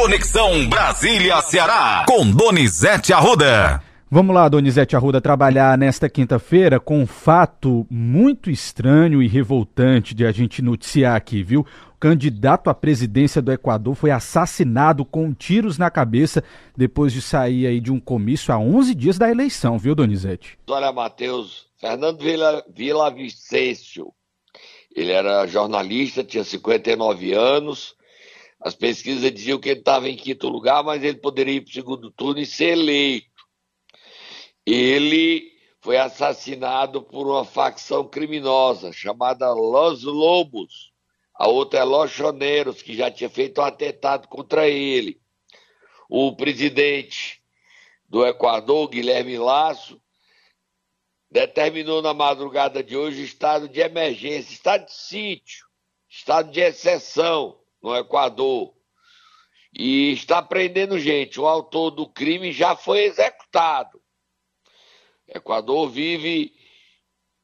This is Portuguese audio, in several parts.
Conexão Brasília-Ceará, com Donizete Arruda. Vamos lá, Donizete Arruda, trabalhar nesta quinta-feira com um fato muito estranho e revoltante de a gente noticiar aqui, viu? O candidato à presidência do Equador foi assassinado com tiros na cabeça depois de sair aí de um comício há 11 dias da eleição, viu, Donizete? Olha, Matheus, Fernando Vila, Vila Vicêncio, ele era jornalista, tinha 59 anos, as pesquisas diziam que ele estava em quinto lugar, mas ele poderia ir para o segundo turno e ser eleito. Ele foi assassinado por uma facção criminosa chamada Los Lobos. A outra é Los Choneiros, que já tinha feito um atentado contra ele. O presidente do Equador, Guilherme Lasso, determinou na madrugada de hoje estado de emergência, estado de sítio, estado de exceção no Equador. E está prendendo gente. O autor do crime já foi executado. Equador vive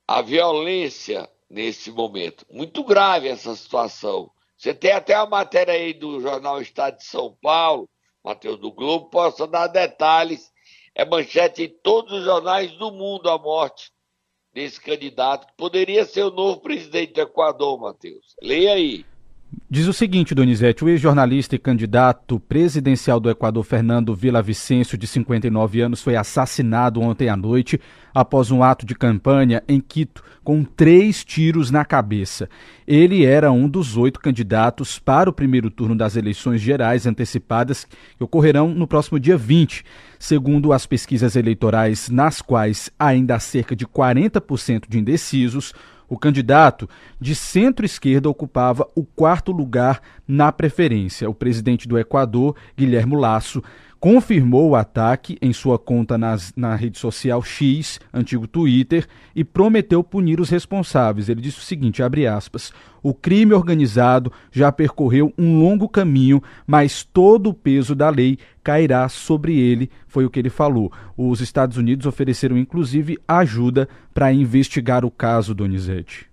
a violência nesse momento. Muito grave essa situação. Você tem até a matéria aí do jornal Estado de São Paulo, Matheus do Globo, possa dar detalhes. É manchete em todos os jornais do mundo a morte desse candidato, que poderia ser o novo presidente do Equador, Matheus. Leia aí. Diz o seguinte, Donizete, o ex-jornalista e candidato presidencial do Equador, Fernando Vicencio, de 59 anos, foi assassinado ontem à noite após um ato de campanha em Quito com três tiros na cabeça. Ele era um dos oito candidatos para o primeiro turno das eleições gerais antecipadas que ocorrerão no próximo dia 20. Segundo as pesquisas eleitorais, nas quais ainda há cerca de 40% de indecisos, o candidato de centro-esquerda ocupava o quarto lugar na preferência. O presidente do Equador, Guilherme Lasso, confirmou o ataque em sua conta nas, na rede social X, antigo Twitter, e prometeu punir os responsáveis. Ele disse o seguinte, abre aspas, o crime organizado já percorreu um longo caminho, mas todo o peso da lei cairá sobre ele, foi o que ele falou. Os Estados Unidos ofereceram inclusive ajuda para investigar o caso, Donizete.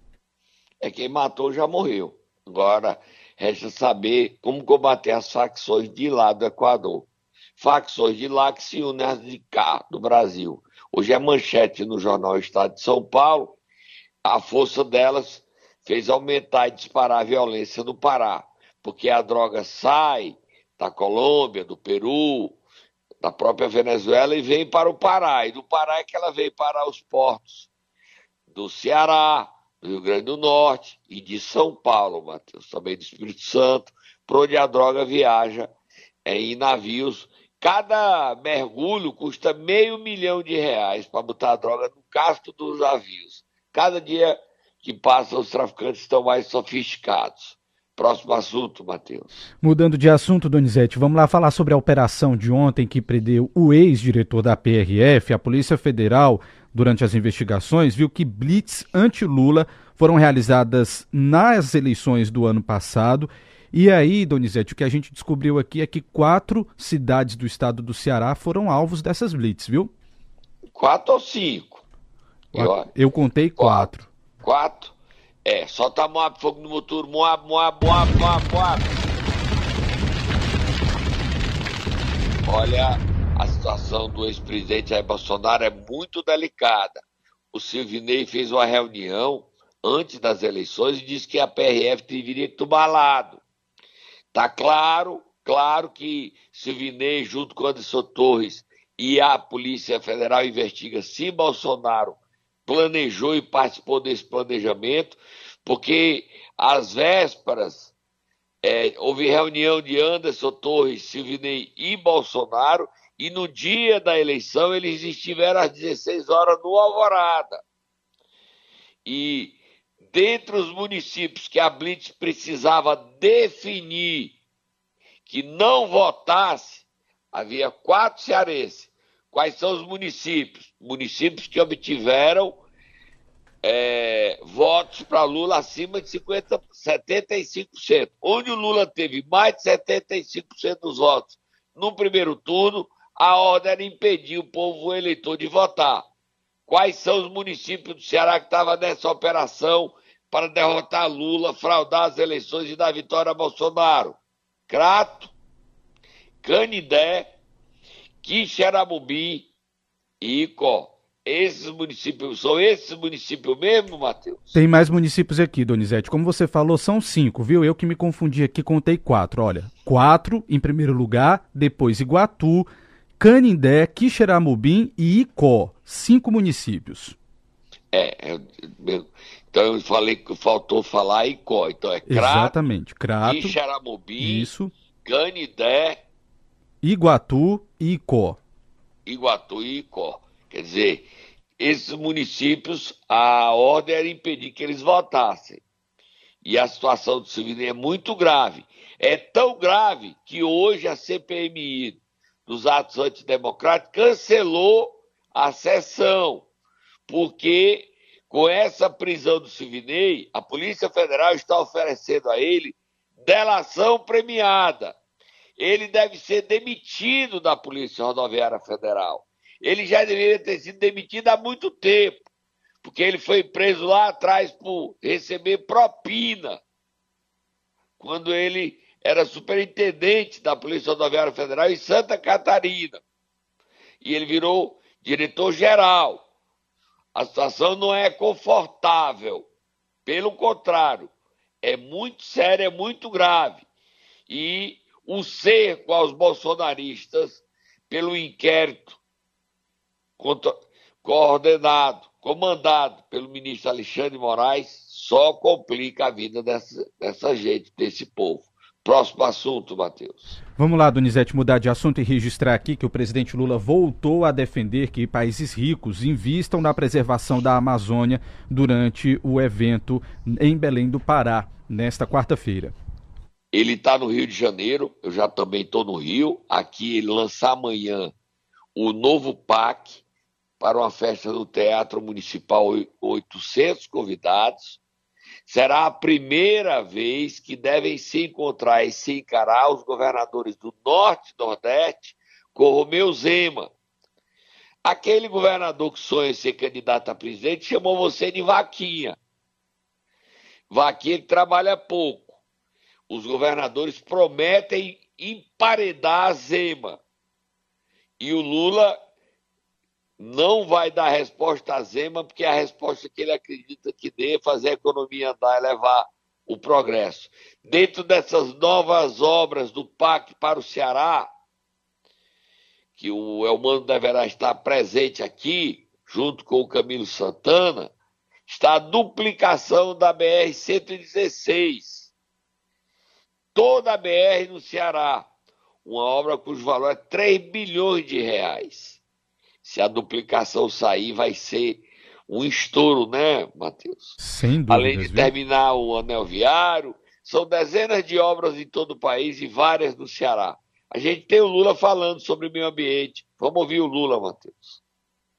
É quem matou já morreu. Agora resta saber como combater as facções de lá do Equador facções de lá que se unem às de cá, do Brasil. Hoje é manchete no jornal Estado de São Paulo. A força delas fez aumentar e disparar a violência no Pará, porque a droga sai da Colômbia, do Peru, da própria Venezuela e vem para o Pará. E do Pará é que ela veio para os portos do Ceará, do Rio Grande do Norte e de São Paulo, Matheus, também do Espírito Santo, por onde a droga viaja é, em navios Cada mergulho custa meio milhão de reais para botar a droga no casco dos navios. Cada dia que passa, os traficantes estão mais sofisticados. Próximo assunto, Matheus. Mudando de assunto, Donizete, vamos lá falar sobre a operação de ontem que prendeu o ex-diretor da PRF. A Polícia Federal, durante as investigações, viu que blitz anti-Lula foram realizadas nas eleições do ano passado e aí, Donizete, o que a gente descobriu aqui é que quatro cidades do estado do Ceará foram alvos dessas blitz, viu? Quatro ou cinco? Eu, eu contei quatro. Quatro? É, solta Moab, fogo no motor, Moab, Moab, Moab, Moab, Moab. Olha, a situação do ex-presidente Jair Bolsonaro é muito delicada. O Silvinei fez uma reunião antes das eleições e disse que a PRF deveria tomar lado. Tá claro, claro que Silvinei, junto com Anderson Torres e a Polícia Federal investiga se Bolsonaro planejou e participou desse planejamento, porque às vésperas é, houve reunião de Anderson Torres, Silvinei e Bolsonaro, e no dia da eleição eles estiveram às 16 horas no Alvorada. E dentre os municípios que a Blitz precisava definir que não votasse, havia quatro cearenses. Quais são os municípios? Municípios que obtiveram é, votos para Lula acima de 50, 75%. Onde o Lula teve mais de 75% dos votos no primeiro turno, a ordem era impedir o povo eleitor de votar. Quais são os municípios do Ceará que estavam nessa operação para derrotar Lula, fraudar as eleições e dar vitória a Bolsonaro. Crato, Canidé, Quixeramobim e Icó. Esses municípios, são esses municípios mesmo, Matheus? Tem mais municípios aqui, Donizete. Como você falou, são cinco, viu? Eu que me confundi aqui, contei quatro. Olha, quatro em primeiro lugar, depois Iguatu, Canindé, Quixeramobim e Icó. Cinco municípios. É, é então eu falei que faltou falar Icó. Então é Crato, Exatamente, Crato, isso, Canidé, Iguatu e Icó. Iguatu e Icó. Quer dizer, esses municípios, a ordem era impedir que eles votassem. E a situação do Silvinei é muito grave. É tão grave que hoje a CPMI dos atos antidemocráticos cancelou a sessão, porque com essa prisão do Silvinei, a Polícia Federal está oferecendo a ele delação premiada. Ele deve ser demitido da Polícia Rodoviária Federal ele já deveria ter sido demitido há muito tempo, porque ele foi preso lá atrás por receber propina, quando ele era superintendente da Polícia Rodoviária Federal em Santa Catarina. E ele virou diretor-geral. A situação não é confortável, pelo contrário, é muito séria, é muito grave. E o cerco aos bolsonaristas pelo inquérito coordenado, comandado pelo ministro Alexandre Moraes, só complica a vida dessa, dessa gente, desse povo. Próximo assunto, Matheus. Vamos lá, Donizete, mudar de assunto e registrar aqui que o presidente Lula voltou a defender que países ricos invistam na preservação da Amazônia durante o evento em Belém do Pará, nesta quarta-feira. Ele está no Rio de Janeiro, eu já também estou no Rio. Aqui ele lança amanhã o novo PAC, para uma festa do Teatro Municipal, 800 convidados. Será a primeira vez que devem se encontrar e se encarar os governadores do Norte e Nordeste com Romeu Zema. Aquele governador que sonha ser candidato a presidente chamou você de vaquinha. Vaquinha que trabalha pouco. Os governadores prometem emparedar a Zema. E o Lula não vai dar resposta a Zema, porque é a resposta que ele acredita que dê é fazer a economia andar e levar o progresso. Dentro dessas novas obras do PAC para o Ceará, que o Elmano deverá estar presente aqui, junto com o Camilo Santana, está a duplicação da BR-116. Toda a BR no Ceará. Uma obra cujo valor é 3 bilhões de reais se a duplicação sair, vai ser um estouro, né, Matheus? Sem dúvida. Além de terminar o anel viário, são dezenas de obras em todo o país e várias no Ceará. A gente tem o Lula falando sobre o meio ambiente. Vamos ouvir o Lula, Matheus.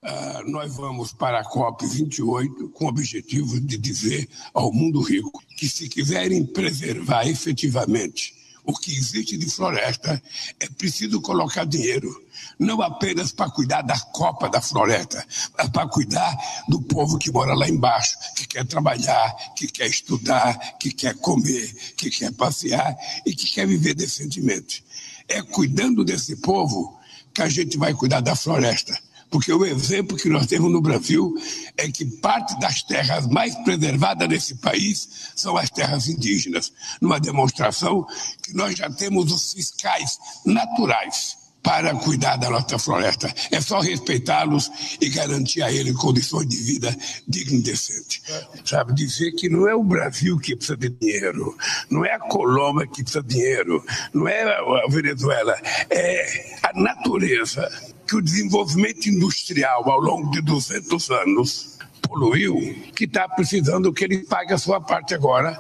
Uh, nós vamos para a COP28 com o objetivo de dizer ao mundo rico que, se quiserem preservar efetivamente o que existe de floresta, é preciso colocar dinheiro, não apenas para cuidar da copa da floresta, mas para cuidar do povo que mora lá embaixo, que quer trabalhar, que quer estudar, que quer comer, que quer passear e que quer viver decentemente. É cuidando desse povo que a gente vai cuidar da floresta porque o exemplo que nós temos no Brasil é que parte das terras mais preservadas nesse país são as terras indígenas, numa demonstração que nós já temos os fiscais naturais para cuidar da nossa floresta. É só respeitá-los e garantir a eles condições de vida dignas e decentes. Sabe, dizer que não é o Brasil que precisa de dinheiro, não é a Colômbia que precisa de dinheiro, não é a Venezuela, é a natureza que o desenvolvimento industrial ao longo de 200 anos poluiu, que está precisando que ele pague a sua parte agora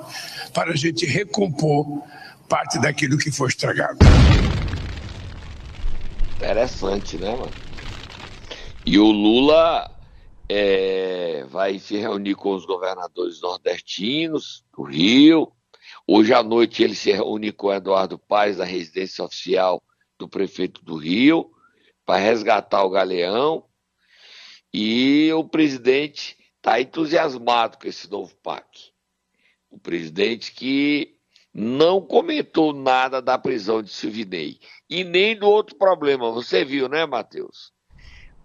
para a gente recompor parte daquilo que foi estragado. Interessante, né, mano? E o Lula é, vai se reunir com os governadores nordestinos do Rio. Hoje à noite ele se reúne com o Eduardo Paes, da residência oficial do prefeito do Rio para resgatar o galeão. E o presidente está entusiasmado com esse novo PAC. O presidente que não comentou nada da prisão de Silvinei e nem do outro problema. Você viu, né, Matheus?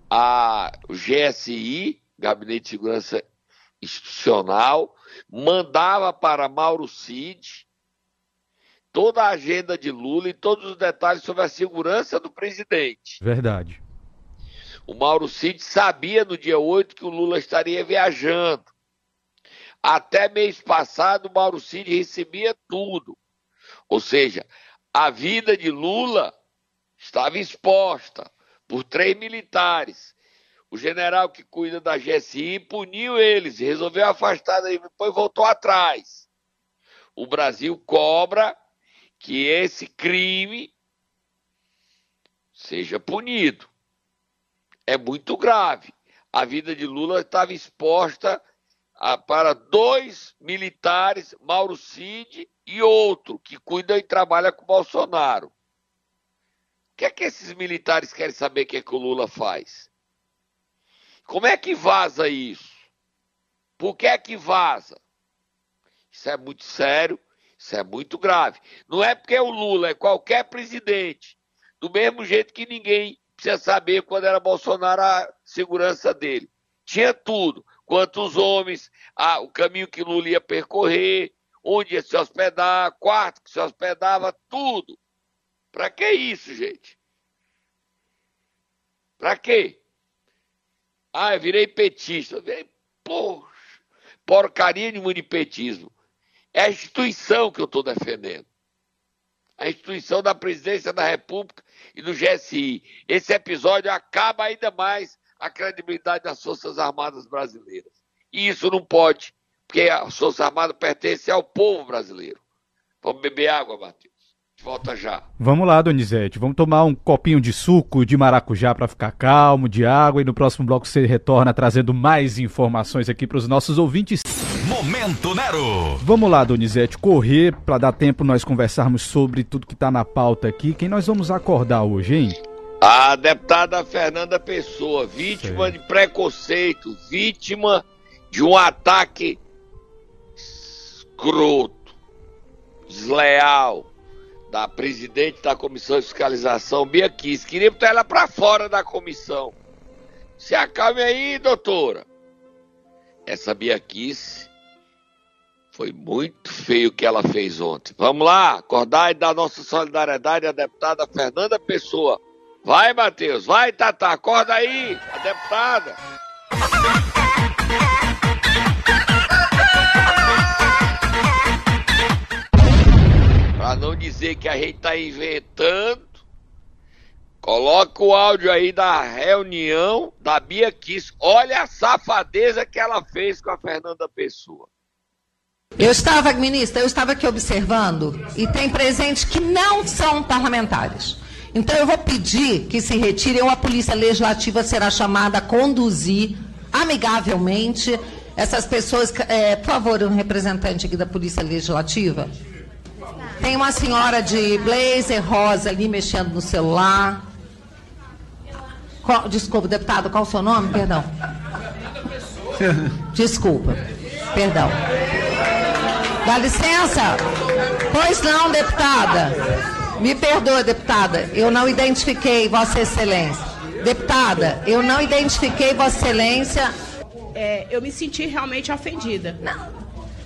A GSI, Gabinete de Segurança Institucional, mandava para Mauro Cid toda a agenda de Lula e todos os detalhes sobre a segurança do presidente. Verdade. O Mauro Cid sabia no dia 8 que o Lula estaria viajando. Até mês passado, o Mauro Cid recebia tudo. Ou seja, a vida de Lula estava exposta por três militares. O general que cuida da GSI puniu eles, resolveu afastar, depois voltou atrás. O Brasil cobra que esse crime seja punido. É muito grave. A vida de Lula estava exposta a, para dois militares, Mauro Cid e outro, que cuida e trabalha com Bolsonaro. O que é que esses militares querem saber o que, é que o Lula faz? Como é que vaza isso? Por que é que vaza? Isso é muito sério, isso é muito grave. Não é porque é o Lula, é qualquer presidente. Do mesmo jeito que ninguém precisa saber quando era Bolsonaro a segurança dele. Tinha tudo quantos homens, ah, o caminho que Lula ia percorrer, onde ia se hospedar, quarto que se hospedava, tudo. Para que isso, gente? Para quê? Ah, eu virei petista. Eu virei, poxa, porcaria de munipetismo. É a instituição que eu estou defendendo. A instituição da presidência da República e do GSI. Esse episódio acaba ainda mais a credibilidade das Forças Armadas brasileiras. E isso não pode, porque as Forças Armadas pertencem ao povo brasileiro. Vamos beber água, Matheus. Volta já. Vamos lá, Donizete. Vamos tomar um copinho de suco de maracujá para ficar calmo, de água, e no próximo bloco você retorna trazendo mais informações aqui para os nossos ouvintes. Momento Nero. Vamos lá, Donizete, correr para dar tempo nós conversarmos sobre tudo que está na pauta aqui. Quem nós vamos acordar hoje, hein? A deputada Fernanda Pessoa, vítima de preconceito, vítima de um ataque escroto, desleal da presidente da Comissão de Fiscalização, Bia Kiss. Queria botar ela para fora da comissão. Se acalme aí, doutora. Essa Bia Kiss foi muito feio o que ela fez ontem. Vamos lá, acordar e dar nossa solidariedade à deputada Fernanda Pessoa Vai, Matheus, vai, Tata, acorda aí, a deputada. Para não dizer que a gente tá inventando, coloca o áudio aí da reunião da Bia Kiss. Olha a safadeza que ela fez com a Fernanda Pessoa. Eu estava, ministra, eu estava aqui observando e tem presentes que não são parlamentares. Então eu vou pedir que se retirem ou a Polícia Legislativa será chamada a conduzir amigavelmente essas pessoas. É, por favor, um representante aqui da Polícia Legislativa. Tem uma senhora de blazer rosa ali mexendo no celular. Qual, desculpa, deputado, qual o seu nome? Perdão. Desculpa. Perdão. Dá licença? Pois não, deputada. Me perdoa, deputada, eu não identifiquei Vossa Excelência. Deputada, eu não identifiquei Vossa Excelência. É, eu me senti realmente ofendida. Não.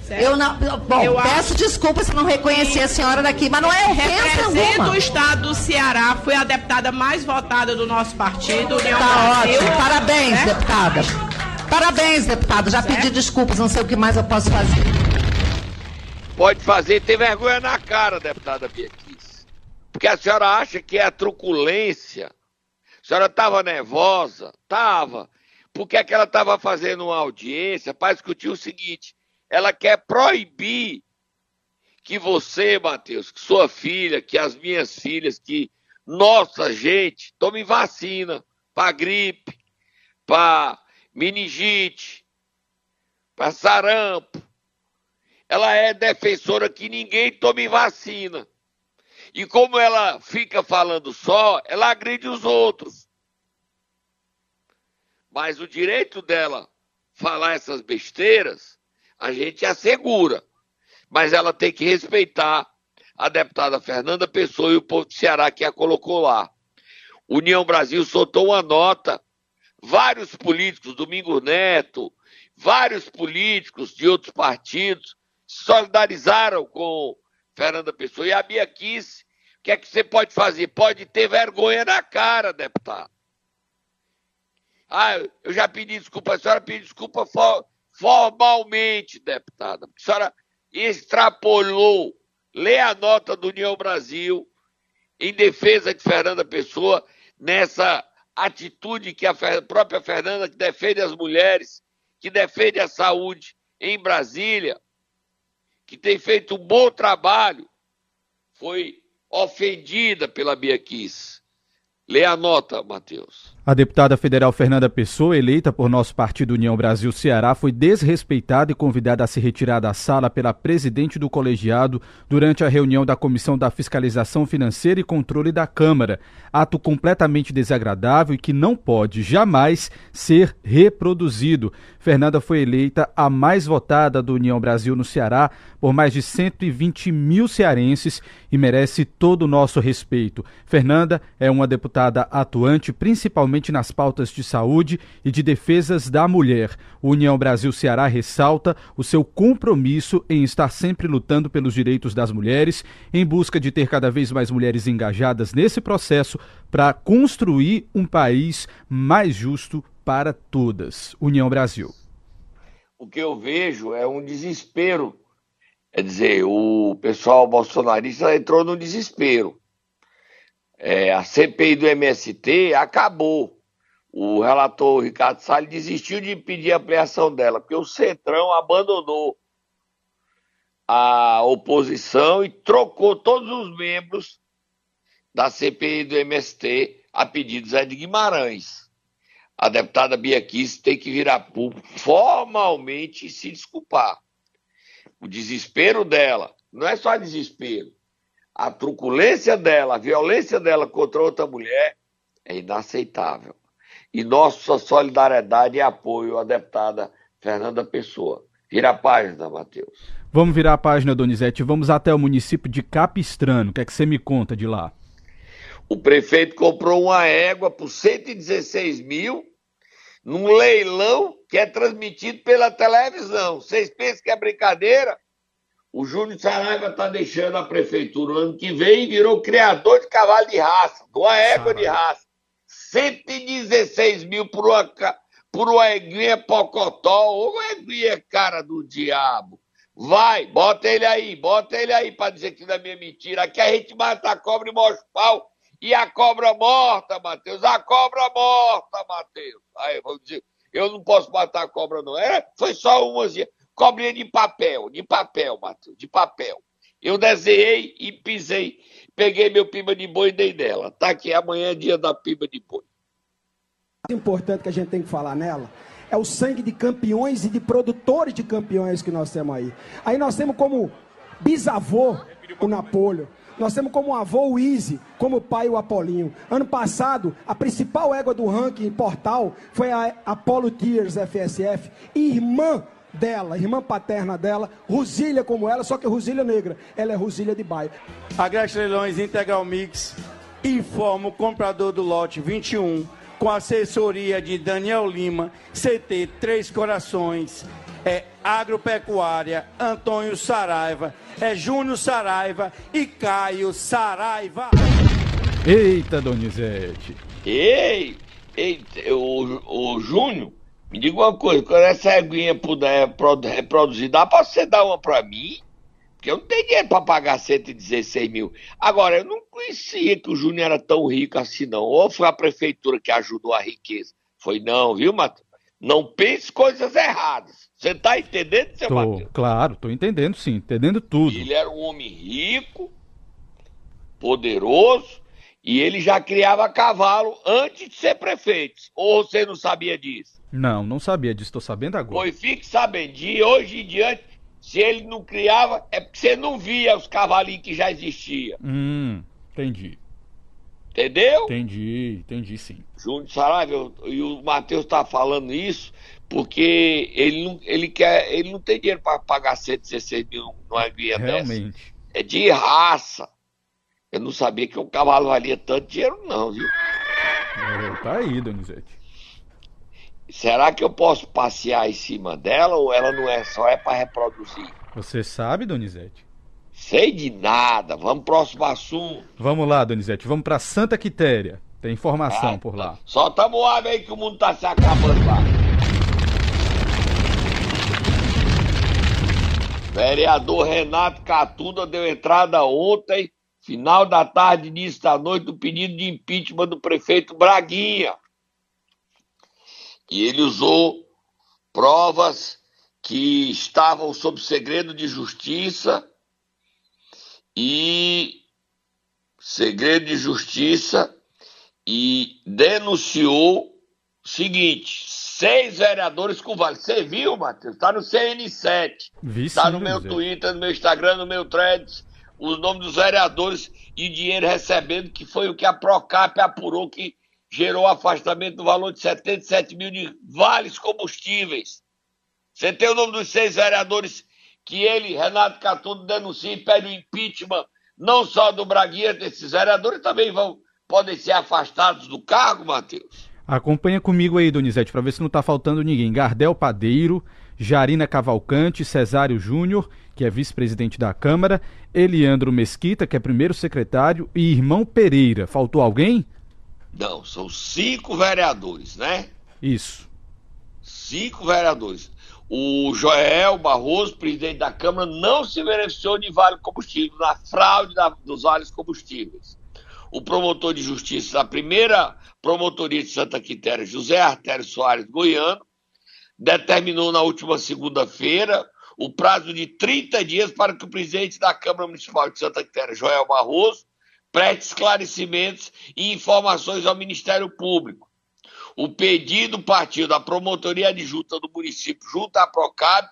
Eu não. Bom, eu peço desculpa se não reconheci a senhora daqui, mas não é ofensa alguma. o estado do Ceará, foi a deputada mais votada do nosso partido. Tá ótimo. Parabéns, né? deputada. Parabéns, deputada. Já certo? pedi desculpas, não sei o que mais eu posso fazer. Pode fazer, tem vergonha na cara, deputada Bia. Porque a senhora acha que é a truculência. A senhora estava nervosa? Estava. Por que, é que ela estava fazendo uma audiência para discutir o seguinte? Ela quer proibir que você, Matheus, que sua filha, que as minhas filhas, que nossa gente tome vacina para gripe, para meningite, para sarampo. Ela é defensora que ninguém tome vacina. E como ela fica falando só, ela agride os outros. Mas o direito dela falar essas besteiras, a gente assegura. Mas ela tem que respeitar a deputada Fernanda Pessoa e o povo do Ceará que a colocou lá. União Brasil soltou uma nota. Vários políticos, Domingos Neto, vários políticos de outros partidos solidarizaram com Fernanda Pessoa. E a Bia Kiss, o que é que você pode fazer? Pode ter vergonha na cara, deputado. Ah, eu já pedi desculpa, a senhora pediu desculpa for, formalmente, deputada. A senhora extrapolou. Lê a nota do União Brasil em defesa de Fernanda Pessoa nessa atitude que a própria Fernanda, que defende as mulheres, que defende a saúde em Brasília, que tem feito um bom trabalho, foi ofendida pela Bia Kiss. Lê a nota, Matheus. A deputada federal Fernanda Pessoa, eleita por nosso partido União Brasil Ceará, foi desrespeitada e convidada a se retirar da sala pela presidente do colegiado durante a reunião da Comissão da Fiscalização Financeira e Controle da Câmara. Ato completamente desagradável e que não pode jamais ser reproduzido. Fernanda foi eleita a mais votada do União Brasil no Ceará por mais de 120 mil cearenses e merece todo o nosso respeito. Fernanda é uma deputada atuante, principalmente nas pautas de saúde e de defesas da mulher. O União Brasil Ceará ressalta o seu compromisso em estar sempre lutando pelos direitos das mulheres, em busca de ter cada vez mais mulheres engajadas nesse processo para construir um país mais justo para todas. União Brasil. O que eu vejo é um desespero. Quer dizer, o pessoal bolsonarista entrou no desespero. É, a CPI do MST acabou. O relator Ricardo Salles desistiu de pedir ampliação dela, porque o Centrão abandonou a oposição e trocou todos os membros da CPI do MST a pedido Zé de Guimarães. A deputada Bia Kiss tem que virar público formalmente e se desculpar. O desespero dela, não é só desespero, a truculência dela, a violência dela contra outra mulher é inaceitável. E nossa solidariedade e apoio à deputada Fernanda Pessoa. Vira a página, Matheus. Vamos virar a página, Donizete. Vamos até o município de Capistrano. O que é que você me conta de lá? O prefeito comprou uma égua por 116 mil num leilão que é transmitido pela televisão. Vocês pensam que é brincadeira? O Júnior Saraiva está deixando a prefeitura no ano que vem e virou criador de cavalo de raça, de uma égua de raça. 116 mil por uma, por uma eguinha pocotó, ou uma eguinha cara do diabo. Vai, bota ele aí, bota ele aí para dizer que não é minha mentira. Aqui a gente mata a cobra e mostra o pau e a cobra morta, Matheus. A cobra morta, Matheus. Aí, vamos dizer, eu não posso matar a cobra, não. É, foi só uma cobrinha de papel, de papel, Matheus, de papel. Eu desenhei e pisei. Peguei meu piba de boi e dei nela. Tá aqui, amanhã é dia da piba de boi. O importante que a gente tem que falar nela é o sangue de campeões e de produtores de campeões que nós temos aí. Aí nós temos como bisavô o Napolho. Nós temos como avô o Easy, como pai o Apolinho. Ano passado, a principal égua do ranking portal foi a Apollo Tears FSF, irmã dela, irmã paterna dela, Rosília como ela, só que Rosília negra, ela é Rosília de bairro. A Grécia Leilões Integral Mix informa o comprador do lote 21 com assessoria de Daniel Lima, CT Três Corações, é Agropecuária, Antônio Saraiva, é Júnior Saraiva e Caio Saraiva. Eita, Donizete. Ei, ei, o, o Júnior, me diga uma coisa, quando essa aguinha puder reproduzir, dá pra você dar uma pra mim? Porque eu não tenho dinheiro pra pagar 116 mil. Agora, eu não conhecia que o Júnior era tão rico assim, não. Ou foi a prefeitura que ajudou a riqueza? Foi não, viu, Matheus? Não pense coisas erradas. Você tá entendendo, seu tô, Matheus? Claro, tô entendendo sim, entendendo tudo. Ele era um homem rico, poderoso, e ele já criava cavalo antes de ser prefeito. Ou você não sabia disso? Não, não sabia disso, estou sabendo agora. Pois fique sabendo, de hoje em diante, se ele não criava, é porque você não via os cavalinhos que já existiam. Hum, entendi. Entendeu? Entendi, entendi sim. Júnior Saraiva, e o Matheus está falando isso porque ele não, ele quer, ele não tem dinheiro para pagar 116 mil no aguinha Realmente. dessa. é de raça. Eu não sabia que o cavalo valia tanto dinheiro, não, viu? É, tá aí, Donizete. Será que eu posso passear em cima dela ou ela não é só é para reproduzir? Você sabe, Donizete? Sei de nada. Vamos pro próximo assunto. Vamos lá, Donizete. Vamos para Santa Quitéria. Tem informação ah, por lá. Solta o ar aí que o mundo tá se acabando lá. Vereador Renato Catunda deu entrada ontem, final da tarde, início da noite, do pedido de impeachment do prefeito Braguinha. E ele usou provas que estavam sob segredo de justiça e segredo de justiça e denunciou o seguinte: seis vereadores com vale. Você viu, Matheus? Está no CN7. Está no meu. Twitter, no meu Instagram, no meu Threads, os nomes dos vereadores e dinheiro recebendo, que foi o que a Procap apurou que gerou afastamento do valor de 77 mil de vales combustíveis. Você tem o nome dos seis vereadores que ele, Renato Catudo, denuncia e pede o impeachment, não só do Braguinha, desses vereadores também vão, podem ser afastados do cargo, Matheus? Acompanha comigo aí, Donizete, para ver se não está faltando ninguém. Gardel Padeiro, Jarina Cavalcante, Cesário Júnior, que é vice-presidente da Câmara, Eliandro Mesquita, que é primeiro secretário, e Irmão Pereira. Faltou alguém? Não, são cinco vereadores, né? Isso. Cinco vereadores. O Joel Barroso, presidente da Câmara, não se beneficiou de vale combustível, na fraude da, dos vales combustíveis. O promotor de justiça da primeira promotoria de Santa Quitéria, José Artério Soares Goiano, determinou na última segunda-feira o prazo de 30 dias para que o presidente da Câmara Municipal de Santa Quitéria, Joel Barroso, preste esclarecimentos e informações ao Ministério Público. O pedido partiu da promotoria adjunta do município junto à Procab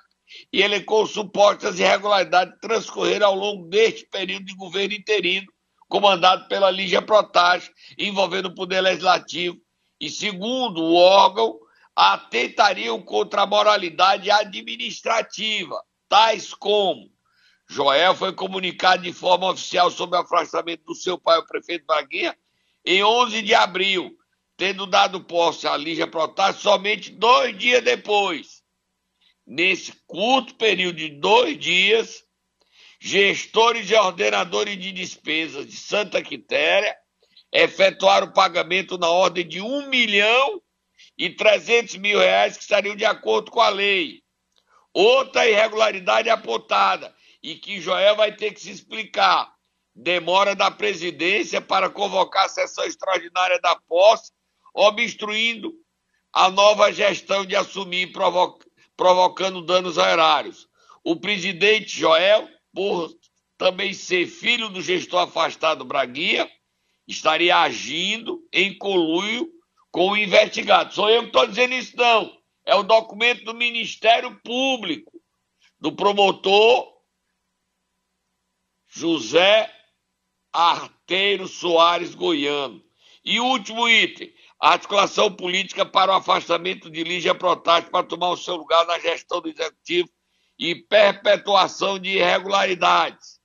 e elencou supostas irregularidades transcorreram ao longo deste período de governo interino, comandado pela Lígia Protásio, envolvendo o Poder Legislativo, e, segundo o órgão, atentariam contra a moralidade administrativa, tais como Joel foi comunicado de forma oficial sobre o afastamento do seu pai, o prefeito Braguinha, em 11 de abril, tendo dado posse a Lígia Protásio somente dois dias depois. Nesse curto período de dois dias, gestores e ordenadores de despesas de Santa Quitéria efetuaram o pagamento na ordem de 1 milhão e 300 mil reais que estariam de acordo com a lei. Outra irregularidade apontada e que Joel vai ter que se explicar. Demora da presidência para convocar a sessão extraordinária da posse, obstruindo a nova gestão de assumir, provo provocando danos erários. O presidente Joel, por também ser filho do gestor afastado Braguinha, estaria agindo em conluio com o investigado. Sou eu que estou dizendo isso, não. É o documento do Ministério Público, do promotor José Arteiro Soares Goiano. E último item, articulação política para o afastamento de Lígia Protásio para tomar o seu lugar na gestão do Executivo e perpetuação de irregularidades.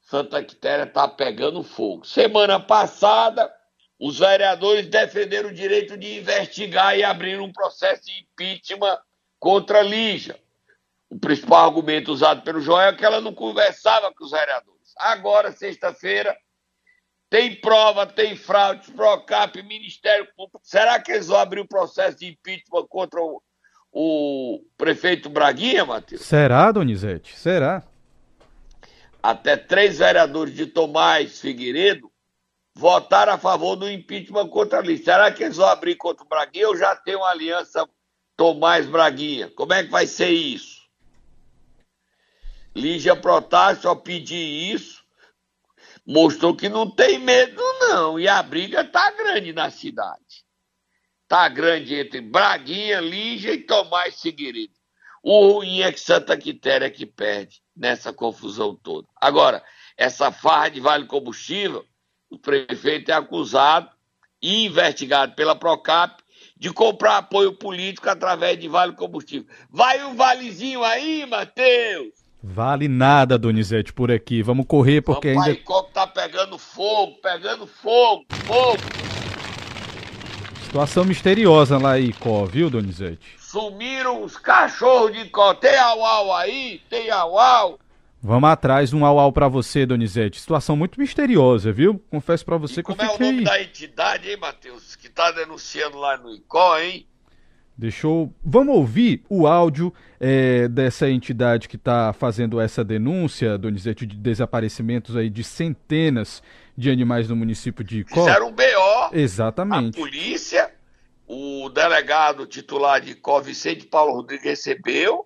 Santa Quitéria está pegando fogo. Semana passada, os vereadores defenderam o direito de investigar e abrir um processo de impeachment contra Lígia. O principal argumento usado pelo Joel é que ela não conversava com os vereadores. Agora, sexta-feira, tem prova, tem fraude, Procap, Ministério Público. Será que eles vão abrir o um processo de impeachment contra o, o prefeito Braguinha, Matheus? Será, Donizete? Será? Até três vereadores de Tomás Figueiredo votaram a favor do impeachment contra a lista. Será que eles vão abrir contra o Braguinha ou já tem uma aliança Tomás Braguinha? Como é que vai ser isso? Lígia Protásio, ao pedir isso, mostrou que não tem medo, não. E a briga tá grande na cidade. Tá grande entre Braguinha, Lígia e Tomás Figueiredo. O ruim é que Santa Quitéria é que perde nessa confusão toda. Agora, essa farra de vale combustível, o prefeito é acusado e investigado pela Procap de comprar apoio político através de vale combustível. Vai um valezinho aí, Matheus! Vale nada, Donizete, por aqui. Vamos correr porque Vamos ainda. Icó que tá pegando fogo, pegando fogo, fogo. Situação misteriosa lá em Icó, viu, Donizete? Sumiram os cachorros de Icó. Tem au-au aí? Tem au-au? Vamos atrás um au-au pra você, Donizete. Situação muito misteriosa, viu? Confesso pra você E que eu como é o nome da entidade, hein, Matheus? Que tá denunciando lá no Icó, hein? Deixa eu. Vamos ouvir o áudio é, dessa entidade que está fazendo essa denúncia, Donizete, de desaparecimentos aí de centenas de animais no município de Icó. Fizeram um BO. Exatamente. A polícia, o delegado titular de Icó, Vicente Paulo Rodrigues, recebeu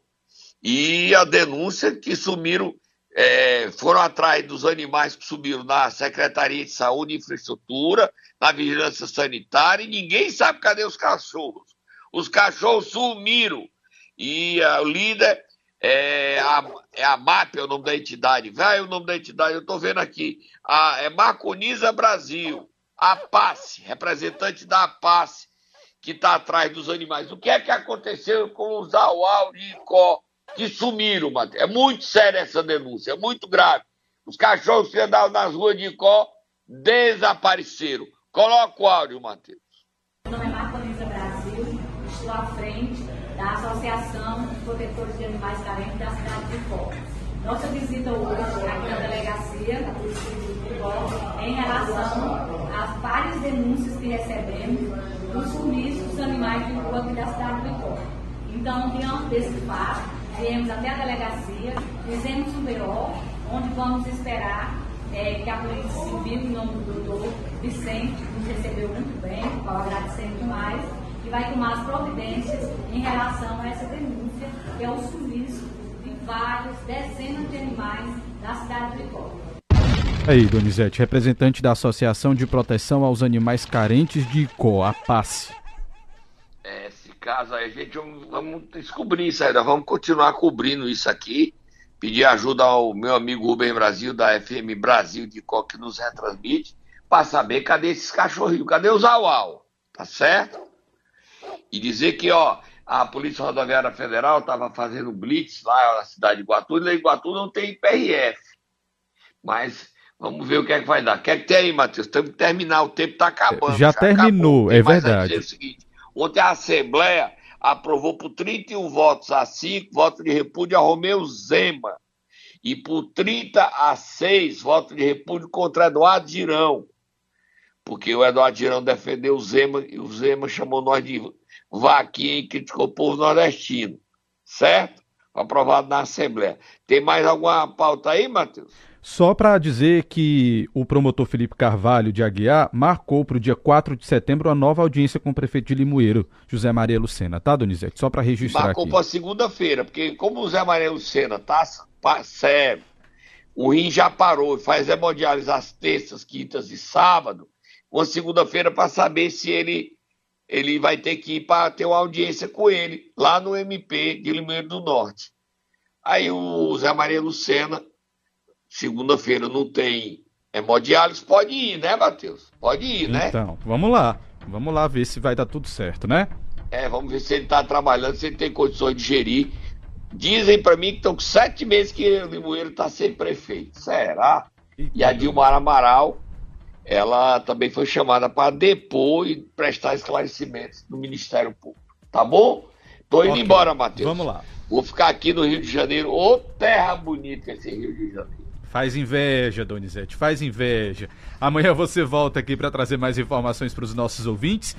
e a denúncia que sumiram, é, foram atrás dos animais que sumiram na Secretaria de Saúde e Infraestrutura, na Vigilância Sanitária, e ninguém sabe cadê os cachorros. Os cachorros sumiram. E a, o líder é a, é a MAP, é o nome da entidade. Vai o nome da entidade, eu estou vendo aqui. A, é Marconiza Brasil. A PASSE, representante da PASSE, que está atrás dos animais. O que é que aconteceu com os auau de Icó que sumiram, Matheus? É muito séria essa denúncia, é muito grave. Os cachorros que andavam nas ruas de Icó desapareceram. Coloca o áudio, Matheus. Nome é Brasil, estou à frente da Associação de Protetores de Animais Carentes da cidade de Icó. Nossa visita hoje aqui na delegacia da Polícia de Icó em relação às várias denúncias que recebemos do sumiço dos animais de rua aqui da cidade de Icó. Então, diante desse fato, viemos até a delegacia, fizemos um BO, onde vamos esperar é, que a Polícia Civil, em nome do doutor Vicente, nos recebeu muito bem, qual agradecemos demais, vai tomar as providências em relação a essa denúncia, que é o sumiço de vários, dezenas de animais da cidade de Icó. Aí, Donizete, representante da Associação de Proteção aos Animais Carentes de Icó, a PASSE. Esse caso aí, a gente vamos, descobrir isso aí, nós vamos continuar cobrindo isso aqui. Pedir ajuda ao meu amigo Rubem Brasil, da FM Brasil de Icó, que nos retransmite, para saber cadê esses cachorrinhos, cadê os auau, tá certo? E dizer que, ó, a Polícia Rodoviária Federal estava fazendo blitz lá na cidade de Iguatu, e lá em Iguatu não tem PRF. Mas vamos ver o que é que vai dar. Quer que tem aí, Matheus? Temos que terminar, o tempo está acabando. Já terminou, acabou. é verdade. dizer o seguinte, ontem a Assembleia aprovou por 31 votos a 5, voto de repúdio a Romeu Zema. E por 30 a 6, voto de repúdio contra Eduardo Girão. Porque o Eduardo Girão defendeu o Zema e o Zema chamou nós de vaquinha e criticou o povo nordestino. Certo? Aprovado na Assembleia. Tem mais alguma pauta aí, Matheus? Só para dizer que o promotor Felipe Carvalho de Aguiar marcou para o dia 4 de setembro a nova audiência com o prefeito de Limoeiro, José Maria Lucena, tá, Donizete? Só para registrar Marcou para segunda-feira, porque como o Zé Maria Lucena tá sério, o rim já parou e faz hemodiálise às terças, quintas e sábado, uma segunda-feira para saber se ele ele vai ter que ir para ter uma audiência com ele lá no MP de Limoeiro do Norte. Aí o Zé Maria Lucena, segunda-feira não tem hemodiálise, pode ir, né, Matheus? Pode ir, né? Então, vamos lá. Vamos lá ver se vai dar tudo certo, né? É, vamos ver se ele está trabalhando, se ele tem condições de gerir. Dizem para mim que estão com sete meses que o Limoeiro está sem prefeito. Será? E a Dilma Amaral, ela também foi chamada para depor e prestar esclarecimentos no Ministério Público. Tá bom? Tô indo Ok. embora, Matheus. Vamos lá. Vou ficar aqui no Rio de Janeiro. Ô, terra bonita esse Rio de Janeiro. Faz inveja, Donizete, faz inveja. Amanhã você volta aqui para trazer mais informações para os nossos ouvintes.